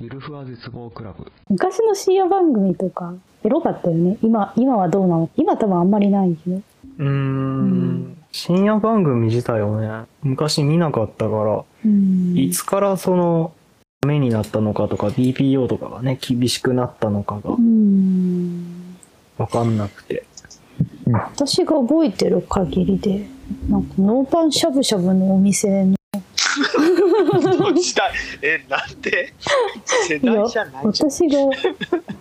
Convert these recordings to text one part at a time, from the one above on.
ゆるふわ絶望クラブ。昔の深夜番組とかエロかったよね。今今はどうなの？今多分あんまりないけどうーん。深夜番組自体をね昔見なかったからうん。いつからそのダメになったのかとか BPO とかがね厳しくなったのかがうん。わかんなくて。私が覚えてる限りでなんかノーパンしゃぶしゃぶのお店の時代。えなんで世代じゃない私が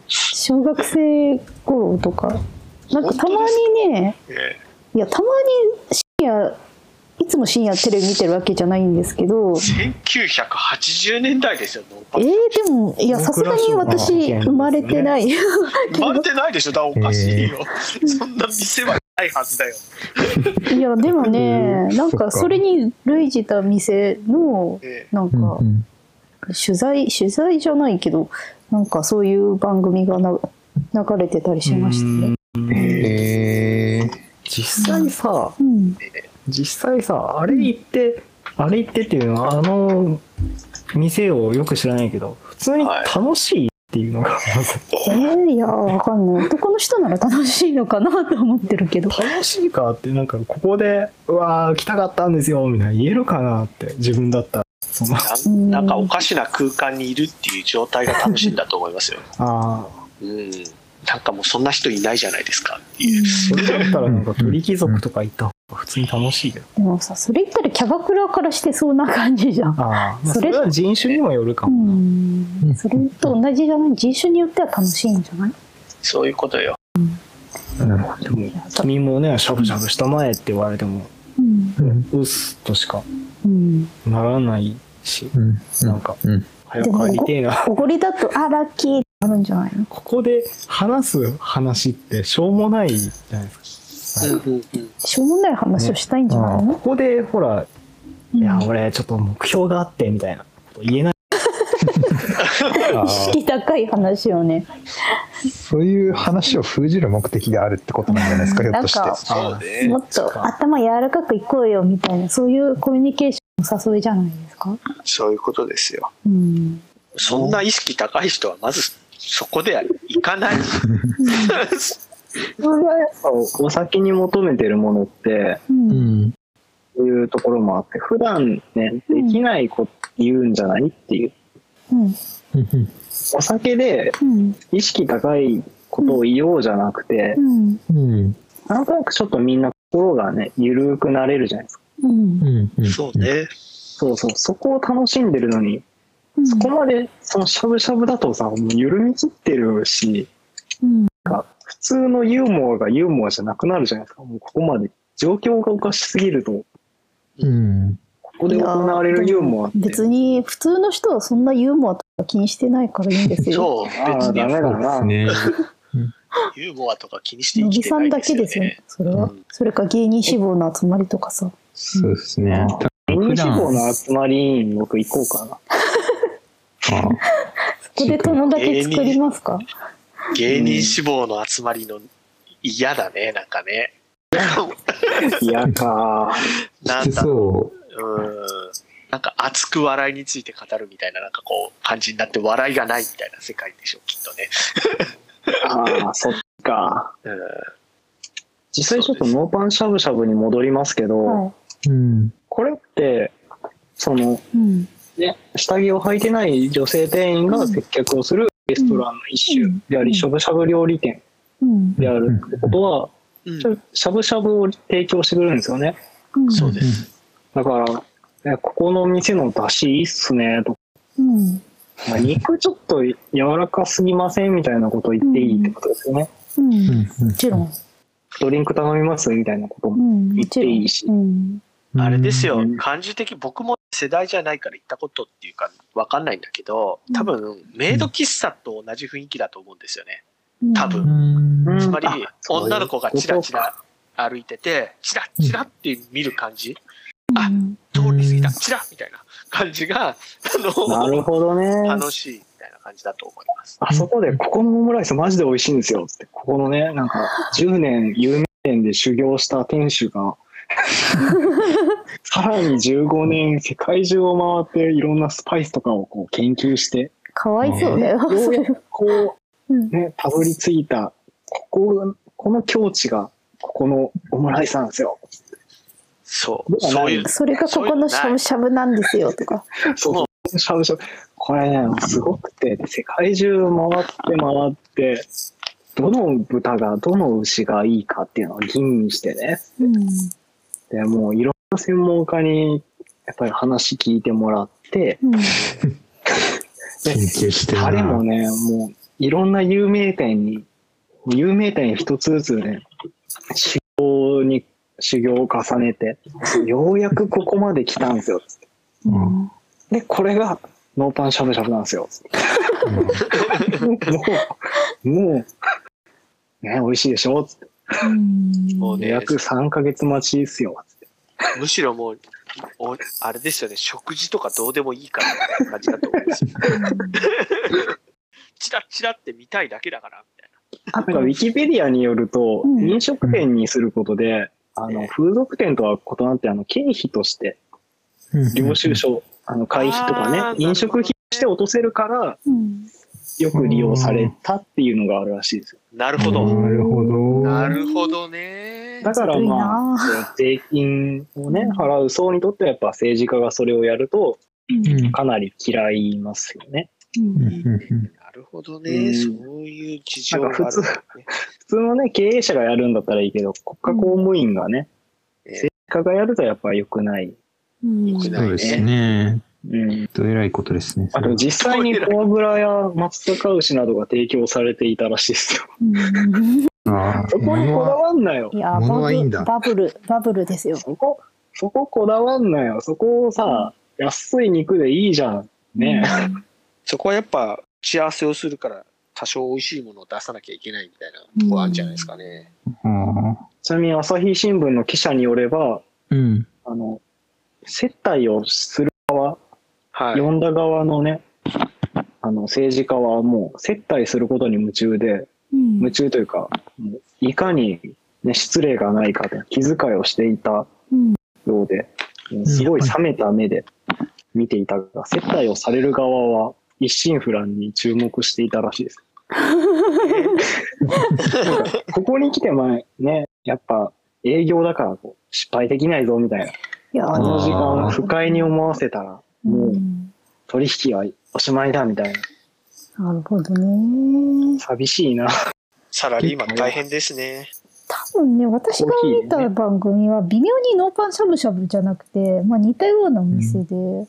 小学生頃とか。なんかたまにねえいやたまに深夜いつも深夜テレビ見てるわけじゃないんですけど。え1980年代ですよえーン、でもいやさすがに私生まれてない。生まれてないでしょだおかしいよ、そんな店はないはずだよ。いやでもねなんかそれに類似た店のえなんか取材取材じゃないけどなんかそういう番組がな流れてたりしましたね。へえ実際さうん。実際さあれ行ってあれ行ってっていうのはあの店をよく知らないけど普通に楽しいっていうのがまず。えー、いやわかんない。男の人なら楽しいのかなと思ってるけど。楽しいかってなんかここでうわー来たかったんですよみたいな。言えるかなって自分だったらその。うんなんかおかしな空間にいるっていう状態が楽しいんだと思いますよ。ああうん。なんかもうそんな人いないじゃないですかっていう。それだったらなんか鳥貴族とか行った普通に楽しいけど。でもさそれ言ったらキャバクラからしてそうな感じじゃん。ああ、まあ、それは人種にもよるかうもん。それと同じじゃない？人種によっては楽しいんじゃない？そういうことよ。な、でも君もねしゃぶしゃぶしたまえって言われてもうん。うっすとしかうん。ならないしなんかうん。早く帰りてえな。おごりだとあラッキーってあるんじゃないの？ここで話す話ってしょうもないじゃないですか、うんうんうん。しょうもない話をしたいんじゃないこの、こでほらいや俺ちょっと目標があってみたいな。こと言えない。意識高い話をね。そういう話を封じる目的があるってことなんじゃないですかひょっとして。も。っと頭柔らかくいこうよみたいなそういうコミュニケーションの誘いじゃないですか？そういうことですよ。うん。そんな意識高い人はまずそこでは行かない。普通はやっぱお酒に求めてるものってうん。いうところもあって普段ねできないこと言うんじゃないっていう。うん。お酒でうん意識高いことを言おうじゃなくてうん。うん。なんとなくちょっとみんな心がね緩くなれるじゃないですか。うん。うん。そうね。そうそう。そこを楽しんでるのにうん。そこまでそのしゃぶしゃぶだとさもう緩み切ってるしうん。普通のユーモアがユーモアじゃなくなるじゃないですか。もうここまで状況がおかしすぎると。うんここで行われるユーモアって。別に普通の人はそんなユーモアとか気にしてないからいいんですよ。そう、ああ別に。ダメだな。ね ユーモアとか気にして乃木生きてないさんだけですよ。それは、うん。それか芸人志望の集まりとかさ。そうですね。ミニ志望の集まりに僕行こうかな。あここで友達作りますか？芸人志望の集まりの嫌だね、なんかね。嫌かなんだううん。なんか熱く笑いについて語るみたいな、なんかこう、感じになって笑いがないみたいな世界でしょ、きっとね。ああそっかうん。実際ちょっとノーパンしゃぶしゃぶに戻りますけど、はうんこれってそのい。うん。ね下着を履いてない女性店員が接客をするレストランの一種であり、うんしゃぶしゃぶ料理店うん。であるってことは、しゃぶしゃぶを提供してくれるんですよねうん。そうです。だからえここの店の出汁いいっすねとか、うん。まあ、肉ちょっと柔らかすぎませんみたいなことを言っていいってことですよね、うん。うんもちろん。ドリンク頼みますみたいなこともうん。言っ。ていいし、うん。あれですようん、感じ的、僕も世代じゃないから行ったことっていうか、わかんないんだけど、多分、メイド喫茶と同じ雰囲気だと思うんですよね。多分。うん。つまり女の子がチラチラ歩いてて、チラチラって見る感じ、あうん。通り過ぎた、チラみたいな感じが、あの、なるほどね。楽しいみたいな感じだと思います。あそこで、ここのオムライスマジで美味しいんですよって、ここのね、なんか、10年有名店で修行した店主が、さらに15年世界中を回っていろんなスパイスとかをこう研究してかわいそうだよ。ようやくこうね、たどり着いた、ここ、この境地が、ここのオムライスなんですよ。そう。そういう、それがここのしゃぶしゃぶなんですよとか。そうそう。しゃぶしゃぶ。これね、すごくて、世界中回って回って、どの豚が、どの牛がいいかっていうのを吟味してね。うん。で、もういろんな専門家に、やっぱり話聞いてもらって、うん。研究してるなタレもね、もういろんな有名店に、有名店一つずつね、修行に、修行を重ねて、ようやくここまで来たんですよ。つってうんで、これがノーパンしゃぶしゃぶなんですよ。つってもう、もう、ね、美味しいでしょつってうんもうね、予約3ヶ月待ちですよ。むしろもう、おあれですよね、食事とかどうでもいいからみたいな感じだと思うんですよ。チラッ チラって見たいだけだから、みたいあとなんかウィキペディアによると、うん。飲食店にすることで、あの、風俗店とは異なって、あの、経費として、領収書、あの、会費とかね。飲食費として落とせるから、うんよく利用されたっていうのがあるらしいですよ。な。なるほど。なるほど。なるほどね。だからまあな、税金をね、払う層にとってはやっぱ政治家がそれをやると、うんかなり嫌いますよね。うんなるほどうね。んそういう事情があるんだね。普通のね、経営者がやるんだったらいいけど、国家公務員がね、え政治家がやるとやっぱ良くない。うん良くないそうですね。うん。どえらいことですね。あと実際にフォアグラや松阪牛などが提供されていたらしいですよ。そこにこだわんなよい。や、物バはいいんだブバブル、バブルですよ。そこ、そここだわんなよ。そこをさ、安い肉でいいじゃん。ね そこはやっぱ、打ち合わせをするから、多少美味しいものを出さなきゃいけないみたいなとこあるんじゃないですかね。あちなみに朝日新聞の記者によれば、うん。あの、接待をする側、はい。呼んだ側のね、あの政治家はもう接待することに夢中で、うん夢中というか、もういかに、ね、失礼がないかで気遣いをしていたうんようで、もうすごい冷めた目で見ていたが、接待をされる側は一心不乱に注目していたらしいです。ここに来て前ね、やっぱ営業だからこう失敗できないぞみたいな。いや、あの時間不快に思わせたら、もううん取引はおしまいだみたいな。なるほどね。寂しいな。サラリーマン大変ですね。多分ね、私が見た番組は微妙にノーパンしゃぶしゃぶじゃなくて、まあ似たようなお店で、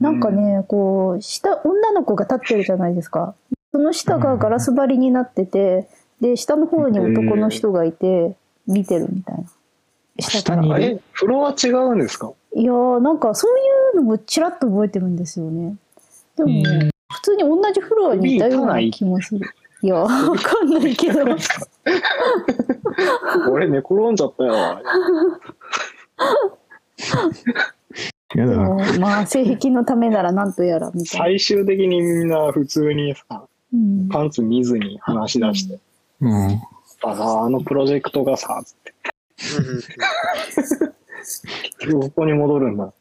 なんかね、こう、下、女の子が立ってるじゃないですか。その下がガラス張りになってて、で、下の方に男の人がいて、見てるみたいな。下から。下にえ、フロア違うんですか？いやーなんかそういうのもちらっと覚えてるんですよね。でもね、普通に同じフロアにいたような気もする。いや、わかんないけど。俺寝転んじゃったよ。やだまあ、性癖のためならなんとやらみたいな。最終的にみんな普通にさ、うんパンツ見ずに話し出して、うん。あのプロジェクトがさ、つって、結局ここに戻るんだ。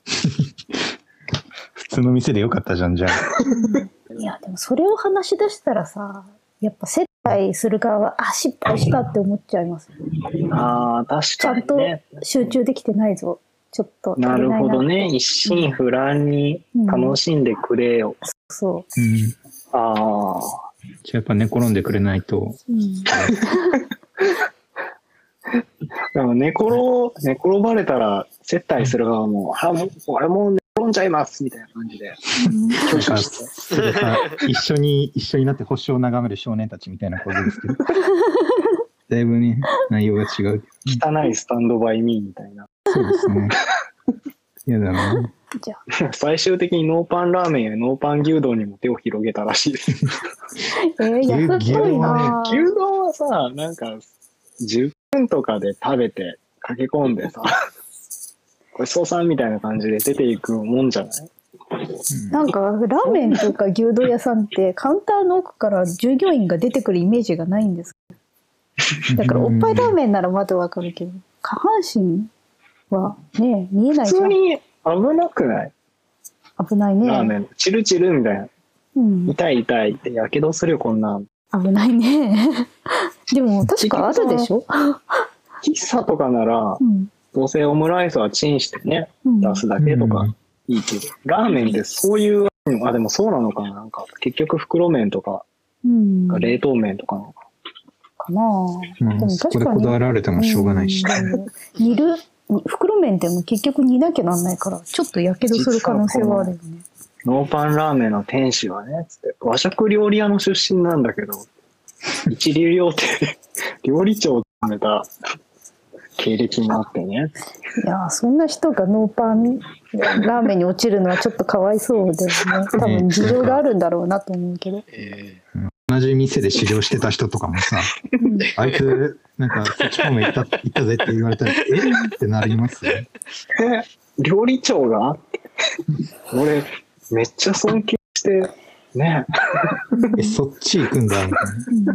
普通の店でよかったじゃん、じゃあ。いや、でもそれを話し出したらさ、やっぱ接待する側は、あ、失敗したって思っちゃいます。ああ、確かちゃんとにね。集中できてないぞ。ちょっとなるほどね。一心不乱に楽しんでくれよ。そうん。ああ。じゃあやっぱ寝転んでくれないと。う。う んでも寝転、寝転ばれたら接待する側も、あ、もう、俺も寝転んじゃいますみたいな感じで。一緒に、一緒になって星を眺める少年たちみたいな構図ですけど。だいぶね、内容が違う。汚いスタンドバイミーみたいな。そうですね。嫌だな。じゃあ、最終的にノーパンラーメンやノーパン牛丼にも手を広げたらしいです。えー、安っぽいな牛丼はさ、なんか、10分とかで食べて駆け込んでさ、ごちそうさんみたいな感じで出ていくもんじゃない？なんか、ラーメンとか牛丼屋さんって、カウンターの奥から従業員が出てくるイメージがないんです。だから、おっぱいラーメンならまだわかるけど、下半身はね、見えないじゃん。普通に危なくない？危ないね。ラーメン。チルチルみたいな。うん、痛い痛いって、やけどするよ、こんなん。危ないね。でも確かあるでしょ？喫茶とかならう、ん。どうせオムライスはチンしてね、うん出すだけとかうんいいけど、ラーメンってそういう、あ、でもそうなのかななんか、結局袋麺とか、うん。冷凍麺とかなのかかなまあ、でもそこでこだわられてもしょうがないし。煮る、袋麺でも結局煮なきゃなんないから、ちょっとやけどする可能性はあるよね。な。ノーパンラーメンの店主はね、つって、和食料理屋の出身なんだけど、一流料亭で料理長を務めた経歴もあってね。いやーそんな人がノーパンラーメンに落ちるのはちょっとかわいそうだよ ね。多分事情があるんだろうなと思うけど。え同じ店で修行してた人とかもさ、うんあいつ、なんか、そっち方面行った、行ったぜって言われたら、えってなりますよね。え、料理長が俺、めっちゃ尊敬して、ね、え、そっち行くんだ、みたいな。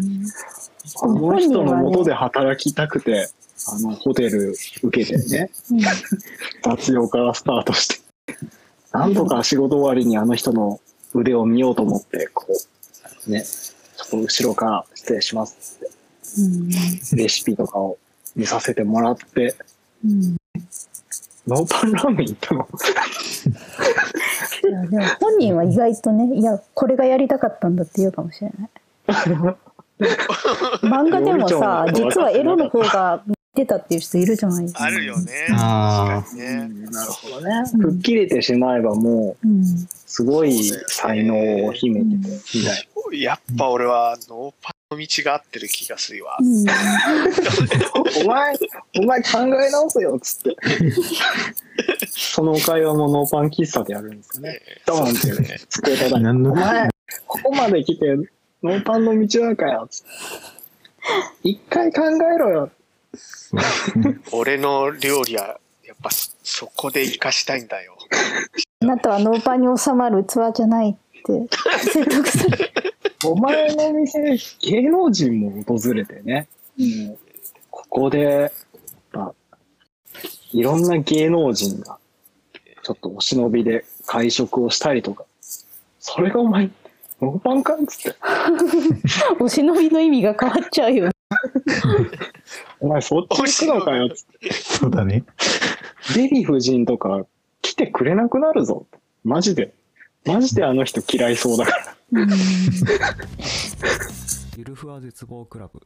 あの人の元で働きたくて、あの、ホテル受けてね、うん。雑用からスタートして、なんとか仕事終わりにあの人の腕を見ようと思って、こう、ね、ちょっと後ろから失礼しますって、レシピとかを見させてもらって、うん。ノーパンラーメン行ったの？いやでも本人は意外とね、いや、これがやりたかったんだって言うかもしれない。漫画でもさ、実はエロの方が出たっていう人いるじゃないですか。あるよね。あー確かにね。なるほどね。吹っ切れてしまえばもう、うん。すごい才能を秘めてて、みたいやっぱ俺はノーパンの道が合ってる気がするわ。うんな。お前、お前考え直せよ、つって。その会話もノーパン喫茶でやるんですよね。ドーンってね机叩いて。お前、ここまで来て、ノーパンの道はかよ、つって。一回考えろよ。俺の料理はやっぱそそこで生かしたいんだよ。あなたはノーパンに収まる器じゃないって説得する。お前の店、芸能人も訪れてね。もうここで、まあ、いろんな芸能人が、ちょっとお忍びで会食をしたりとか。それがお前、ノーパンかっつって。お忍びの意味が変わっちゃうよ。お前そっち行くのかよっつって。そうだね。デヴィ夫人とか来てくれなくなるぞ。マジで。マジであの人嫌いそうだから。うんゆるふわ絶望クラブ